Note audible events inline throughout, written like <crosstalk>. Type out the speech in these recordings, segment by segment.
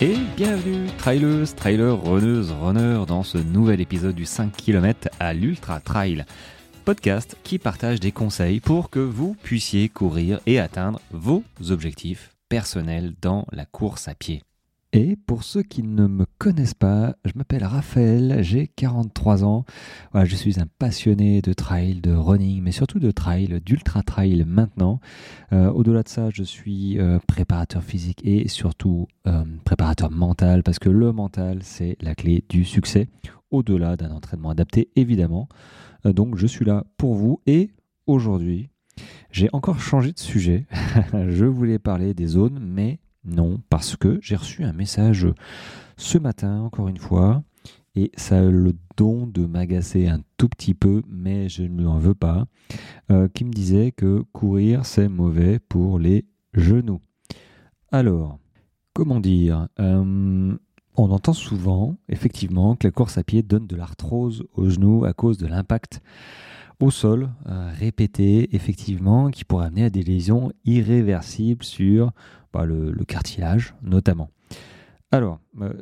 Et bienvenue, trailers, trailers, runneuses, runners, dans ce nouvel épisode du 5 km à l'Ultra Trail. Podcast qui partage des conseils pour que vous puissiez courir et atteindre vos objectifs personnels dans la course à pied. Et pour ceux qui ne me connaissent pas, je m'appelle Raphaël, j'ai 43 ans. Je suis un passionné de trail, de running, mais surtout de trail, d'ultra trail maintenant. Euh, au-delà de ça, je suis euh, préparateur physique et surtout euh, préparateur mental, parce que le mental, c'est la clé du succès, au-delà d'un entraînement adapté, évidemment. donc je suis là pour vous et aujourd'hui, j'ai encore changé de sujet. <laughs> je voulais parler des zones, mais non, parce que j'ai reçu un message ce matin, encore une fois, et ça a le don de m'agacer un tout petit peu, mais je ne lui en veux pas, euh, qui me disait que courir, c'est mauvais pour les genoux. Alors, comment dire euh, On entend souvent, effectivement, que la course à pied donne de l'arthrose aux genoux à cause de l'impact au sol, euh, répété, effectivement, qui pourrait amener à des lésions irréversibles sur bah, le, cartilage notamment. Alors, euh,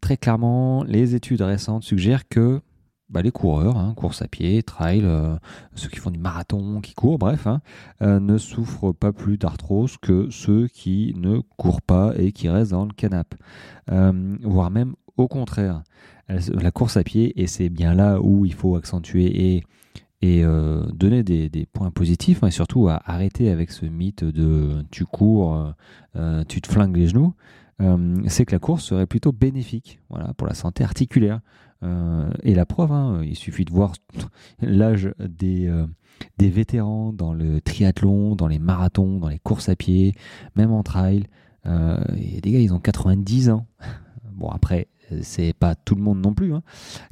très clairement, les études récentes suggèrent que bah, les coureurs, hein, course à pied, trail, euh, ceux qui font du marathon, qui courent, bref, hein, ne souffrent pas plus d'arthrose que ceux qui ne courent pas et qui restent dans le canapé. voire même au contraire. La course à pied, et c'est bien là où il faut accentuer et et euh, donner des, points positifs hein, et surtout à arrêter avec ce mythe de tu cours, euh, euh, tu te flingues les genoux, c'est que la course serait plutôt bénéfique voilà, pour la santé articulaire. et la preuve, hein, il suffit de voir l'âge des, des vétérans dans le triathlon, dans les marathons, dans les courses à pied, même en trail. A des gars, ils ont 90 ans. Bon, après, c'est pas tout le monde non plus hein,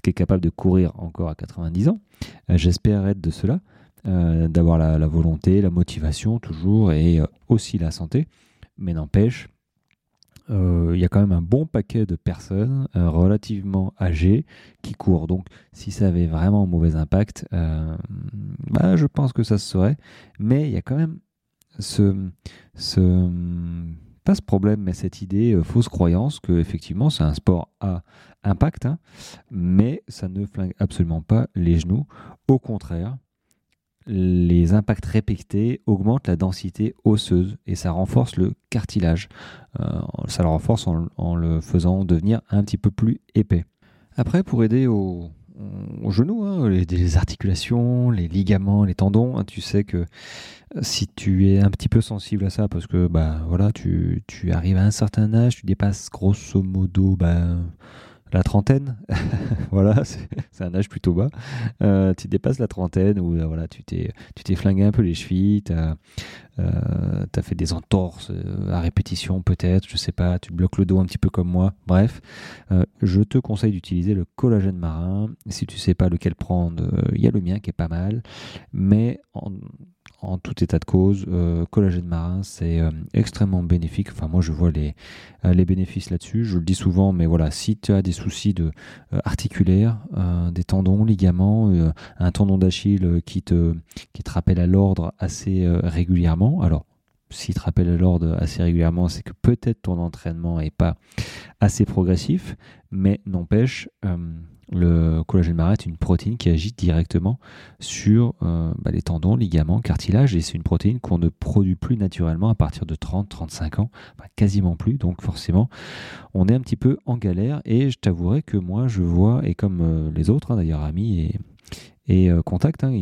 qui est capable de courir encore à 90 ans. Euh, j'espère être de cela, euh, d'avoir la, volonté, la motivation toujours et euh, aussi la santé. Mais n'empêche, il y a quand même un bon paquet de personnes relativement âgées qui courent. Donc, si ça avait vraiment un mauvais impact, bah, je pense que ça se saurait. Mais il y a quand même ce, ce pas ce problème, mais cette idée, euh, fausse croyance que effectivement c'est un sport à impact, hein, mais ça ne flingue absolument pas les genoux. Au contraire, les impacts répétés augmentent la densité osseuse et ça renforce le cartilage. Euh, ça le renforce en, le faisant devenir un petit peu plus épais. Après, pour aider au, aux genoux, hein, les, articulations, les ligaments, les tendons. Hein, tu sais que euh, si tu es un petit peu sensible à ça, parce que bah voilà, tu, tu arrives à un certain âge, tu dépasses grosso modo bah, la trentaine, <laughs> voilà, c'est un âge plutôt bas. Euh, tu dépasses la trentaine où euh, voilà, tu t'es flingué un peu les chevilles, tu as, euh, fait des entorses à répétition peut-être, je sais pas, tu bloques le dos un petit peu comme moi. Bref, je te conseille d'utiliser le collagène marin. Si tu sais pas lequel prendre, il y a le mien qui est pas mal, mais en, en tout état de cause, euh, collagène marin, c'est euh, extrêmement bénéfique. Enfin, moi, je vois les, euh, les bénéfices là-dessus. Je le dis souvent, mais voilà, si tu as des soucis de articulaires, des tendons, ligaments, un tendon d'Achille qui te, qui te rappelle à l'ordre assez régulièrement, alors s'il te rappelle à l'ordre assez régulièrement, c'est que peut-être ton entraînement n'est pas assez progressif, mais n'empêche, le collagène marin est une protéine qui agit directement sur euh, bah, les tendons, ligaments, cartilages, et c'est une protéine qu'on ne produit plus naturellement à partir de 30-35 ans, quasiment plus, donc forcément on est un petit peu en galère, et je t'avouerai que moi je vois, et comme euh, les autres hein, d'ailleurs amis et, et euh, hein,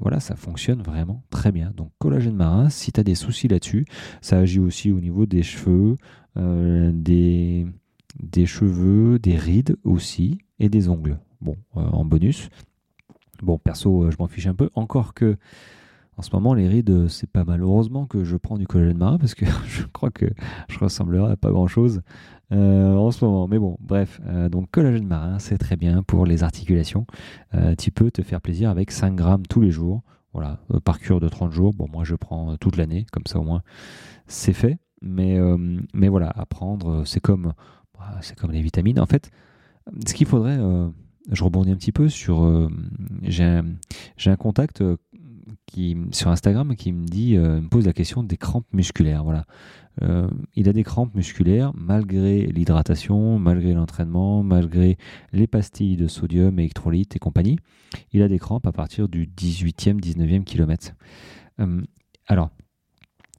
voilà, ça fonctionne vraiment très bien. Donc collagène marin, si tu as des soucis là-dessus, ça agit aussi au niveau des cheveux, des, des cheveux, des rides aussi, et des ongles. Bon, euh, en bonus. Bon, perso, euh, je m'en fiche un peu. Encore que, en ce moment, les rides, euh, c'est pas malheureusement que je prends du collagène marin parce que <laughs> je crois que je ressemblerai à pas grand chose en ce moment. Mais bon, bref. donc, collagène marin, c'est très bien pour les articulations. tu peux te faire plaisir avec 5 grammes tous les jours. Voilà, par cure de 30 jours. Bon, moi, je prends toute l'année, comme ça au moins, c'est fait. Mais, mais voilà, à prendre, c'est comme, c'est comme les vitamines. En fait, ce qu'il faudrait, euh, je rebondis un petit peu sur. Euh, j'ai un, contact euh, qui, sur Instagram qui me dit, me pose la question des crampes musculaires. Voilà. il a des crampes musculaires malgré l'hydratation, malgré l'entraînement, malgré les pastilles de sodium, électrolytes et compagnie. Il a des crampes à partir du 18e, 19e kilomètre. alors,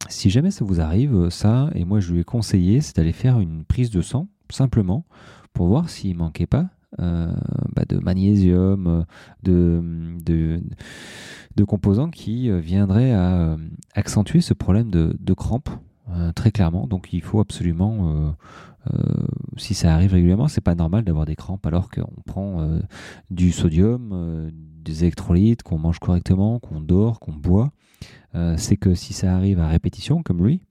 si jamais ça vous arrive, ça, et moi je lui ai conseillé, c'est d'aller faire une prise de sang, simplement, pour voir s'il manquait pas euh, bah, de magnésium, de, de, composants qui euh, viendraient à euh, accentuer ce problème de, de crampes, très clairement. Donc il faut absolument, si ça arrive régulièrement, c'est pas normal d'avoir des crampes alors qu'on prend du sodium, des électrolytes, qu'on mange correctement, qu'on dort, qu'on boit. c'est que si ça arrive à répétition, comme lui,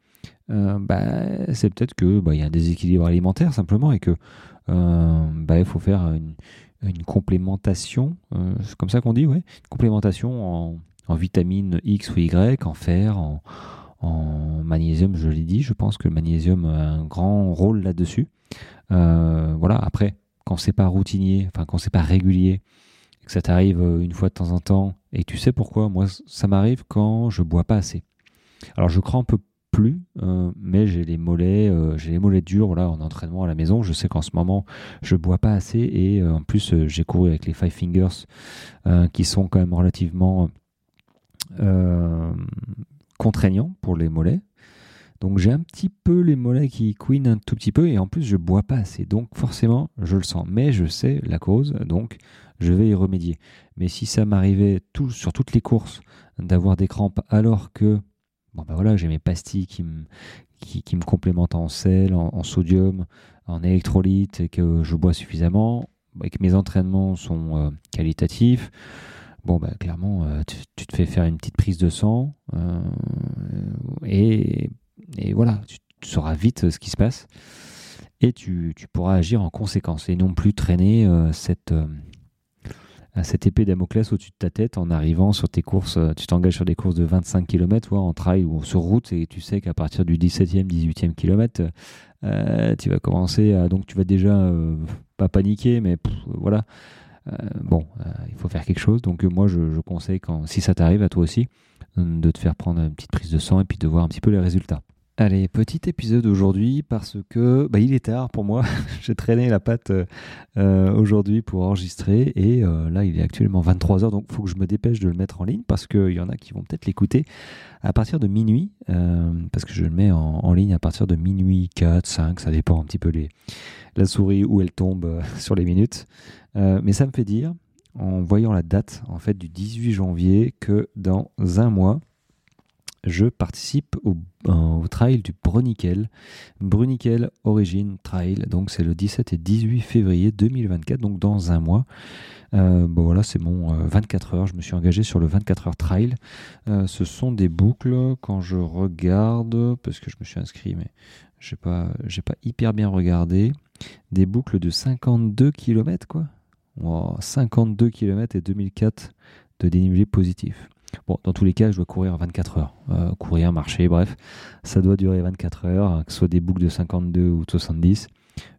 bah, c'est peut-être qu'il bah, y a un déséquilibre alimentaire simplement et que euh, bah, il faut faire une, complémentation, euh, c'est comme ça qu'on dit, ouais, une complémentation en, vitamine X ou Y, en fer, en, magnésium, je l'ai dit, je pense que le magnésium a un grand rôle là-dessus. Euh, voilà, après, quand c'est pas routinier, enfin quand c'est pas régulier, que ça t'arrive une fois de temps en temps, et tu sais pourquoi, moi ça m'arrive quand je bois pas assez. Alors je peu plus, euh, mais j'ai les mollets, euh, j'ai les mollets durs là en entraînement à la maison. Je sais qu'en ce moment je bois pas assez et euh, en plus j'ai couru avec les Five Fingers qui sont quand même relativement contraignants pour les mollets. Donc j'ai un petit peu les mollets qui couinent un tout petit peu et en plus je bois pas assez. Donc forcément je le sens, mais je sais la cause, donc je vais y remédier. Mais si ça m'arrivait sur toutes les courses d'avoir des crampes alors que bon ben voilà, j'ai mes pastilles qui me, qui, me complémentent en sel, en, sodium, en électrolytes et que je bois suffisamment et que mes entraînements sont euh, qualitatifs. Bon, bah, clairement, euh, tu, te fais faire une petite prise de sang euh, et, et, voilà, tu, sauras vite ce qui se passe et tu, tu, pourras agir en conséquence et non plus traîner cette cette épée Damoclès au-dessus de ta tête en arrivant sur tes courses. Euh, tu t'engages sur des courses de 25 km en trail ou sur route et tu sais qu'à partir du 17e, 18e kilomètre, euh, tu vas commencer à. Donc tu vas déjà euh, pas paniquer, mais voilà. bon, il faut faire quelque chose. Donc moi, je, je conseille, quand, si ça t'arrive à toi aussi, de te faire prendre une petite prise de sang et puis de voir un petit peu les résultats. Allez, petit épisode aujourd'hui parce que bah, il est tard pour moi. <laughs> J'ai traîné la patte euh, aujourd'hui pour enregistrer et euh, là il est actuellement 23h donc il faut que je me dépêche de le mettre en ligne parce qu'il y en a qui vont peut-être l'écouter à partir de minuit euh, parce que je le mets en, ligne à partir de minuit 4, 5, ça dépend un petit peu les, la souris où elle tombe <laughs> sur les minutes. mais ça me fait dire en voyant la date en fait du 18 janvier que dans un mois je participe au, au, trail du Bruniquel, Bruniquel Origin Trail. Donc c'est le 17 et 18 février 2024, donc dans un mois. Euh, bon voilà, c'est mon 24 euh, heures. Je me suis engagé sur le 24 heures trail. Euh, ce sont des boucles quand je regarde, parce que je me suis inscrit, mais j'ai pas, pas hyper bien regardé. Des boucles de 52 km quoi. 52 km et 2004 de dénivelé positif. Bon, dans tous les cas, je dois courir 24 heures. Euh, courir, marcher, bref, ça doit durer 24 heures, que ce soit des boucles de 52 ou de 70.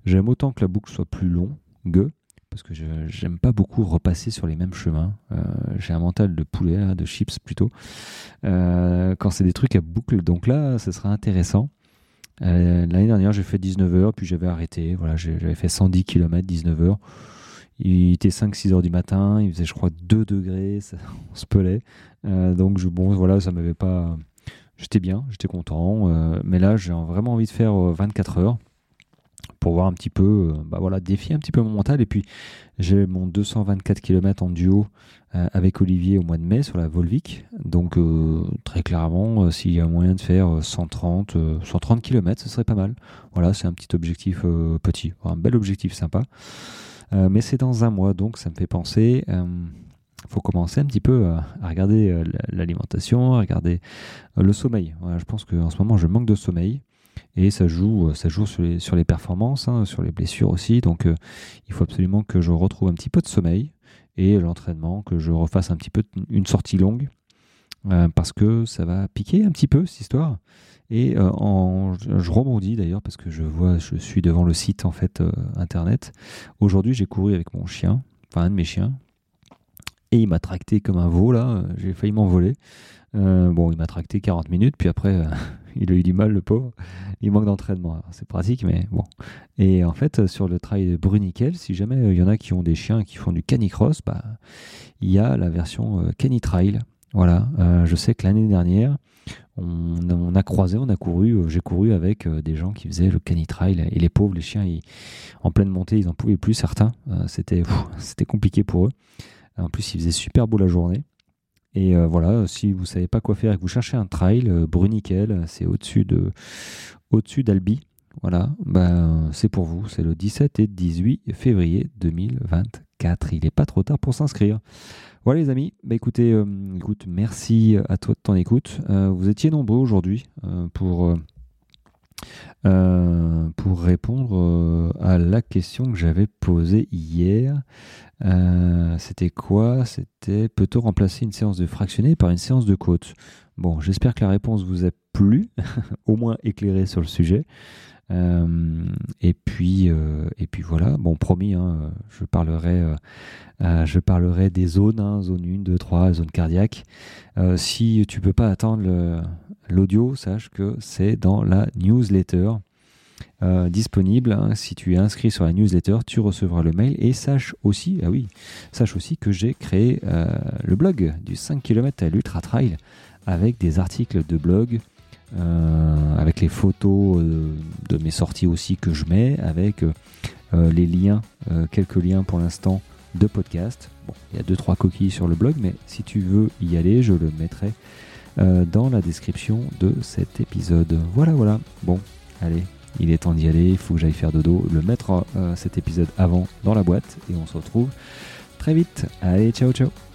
J'aime autant que la boucle soit plus longue, parce que j'aime pas beaucoup repasser sur les mêmes chemins. Euh, j'ai un mental de poulet, de chips plutôt, euh, quand c'est des trucs à boucle. Donc là, ce sera intéressant. L'année dernière, j'ai fait 19 heures, puis j'avais arrêté. Voilà, j'avais fait 110 km, 19 heures. Il était 5-6 heures du matin, il faisait je crois 2 degrés, on se pelait. Euh, donc je, bon voilà, ça m'avait pas... J'étais bien, j'étais content. Euh, mais là j'ai vraiment envie de faire 24 euh, heures pour voir un petit peu, bah voilà, défier un petit peu mon mental. Et puis j'ai mon 224 km en duo avec Olivier au mois de mai sur la Volvic. Donc très clairement, s'il y a moyen de faire 130, 130 km, ce serait pas mal. Voilà, c'est un petit objectif petit, un bel objectif sympa. Euh, mais c'est dans un mois, donc ça me fait penser. Il euh, faut commencer un petit peu à, regarder euh, l'alimentation, à regarder le sommeil. je pense qu'en ce moment, je manque de sommeil et ça joue, ça joue sur les, sur les performances, hein, sur les blessures aussi. Donc, il faut absolument que je retrouve un petit peu de sommeil et l'entraînement, que je refasse un petit peu une sortie longue parce que ça va piquer un petit peu cette histoire. Et euh, je rebondis d'ailleurs parce que je vois, je suis devant le site en fait euh, internet. Aujourd'hui, j'ai couru avec mon chien, enfin un de mes chiens, Et il m'a tracté comme un veau, là. J'ai failli m'envoler. Euh, bon, il m'a tracté 40 minutes, puis après, euh, <laughs> il a eu du mal, le pauvre. Il manque d'entraînement. C'est pratique, mais bon. Et en fait, sur le trail Bruniquel, si jamais il y en a qui ont des chiens qui font du canicross, bah, il y a la version euh, canitrail. Voilà. je sais que l'année dernière, on, a croisé, on a couru, j'ai couru avec des gens qui faisaient le canitrail. Et les pauvres, les chiens, en pleine montée, ils n'en pouvaient plus, certains. c'était, compliqué pour eux. En plus, il faisait super beau la journée. Et euh, voilà, si vous savez pas quoi faire et que vous cherchez un trail, euh, Bruniquel, c'est au-dessus de au-dessus d'Albi. Voilà, ben, c'est pour vous. C'est le 17 et 18 février 2024. Il n'est pas trop tard pour s'inscrire. Voilà les amis, bah, écoutez, euh, écoute, merci à toi de ton écoute. vous étiez nombreux aujourd'hui pour, pour répondre à la question que j'avais posée hier. Euh, c'était quoi? C'était peut-on remplacer une séance de fractionné par une séance de côte Bon, j'espère que la réponse vous a plu, <laughs> au moins éclairé sur le sujet. Euh, et puis, euh, et puis voilà. Bon, promis, hein, je parlerai, je parlerai des zones, hein, zone 1, 2, 3, zone cardiaque. si tu peux pas attendre l'audio, sache que c'est dans la newsletter. Euh, disponible. Hein. Si tu es inscrit sur la newsletter, tu recevras le mail et sache aussi, ah oui, sache aussi que j'ai créé euh, le blog du 5 km à l'Ultra Trail avec des articles de blog, euh, avec les photos de mes sorties aussi que je mets, avec les liens, quelques liens pour l'instant de podcast. Bon, il y a deux trois coquilles sur le blog, mais si tu veux y aller, je le mettrai dans la description de cet épisode. Voilà, voilà. Bon, allez, il est temps d'y aller, il faut que j'aille faire dodo, le mettre euh, cet épisode avant dans la boîte et on se retrouve très vite. Allez, ciao ciao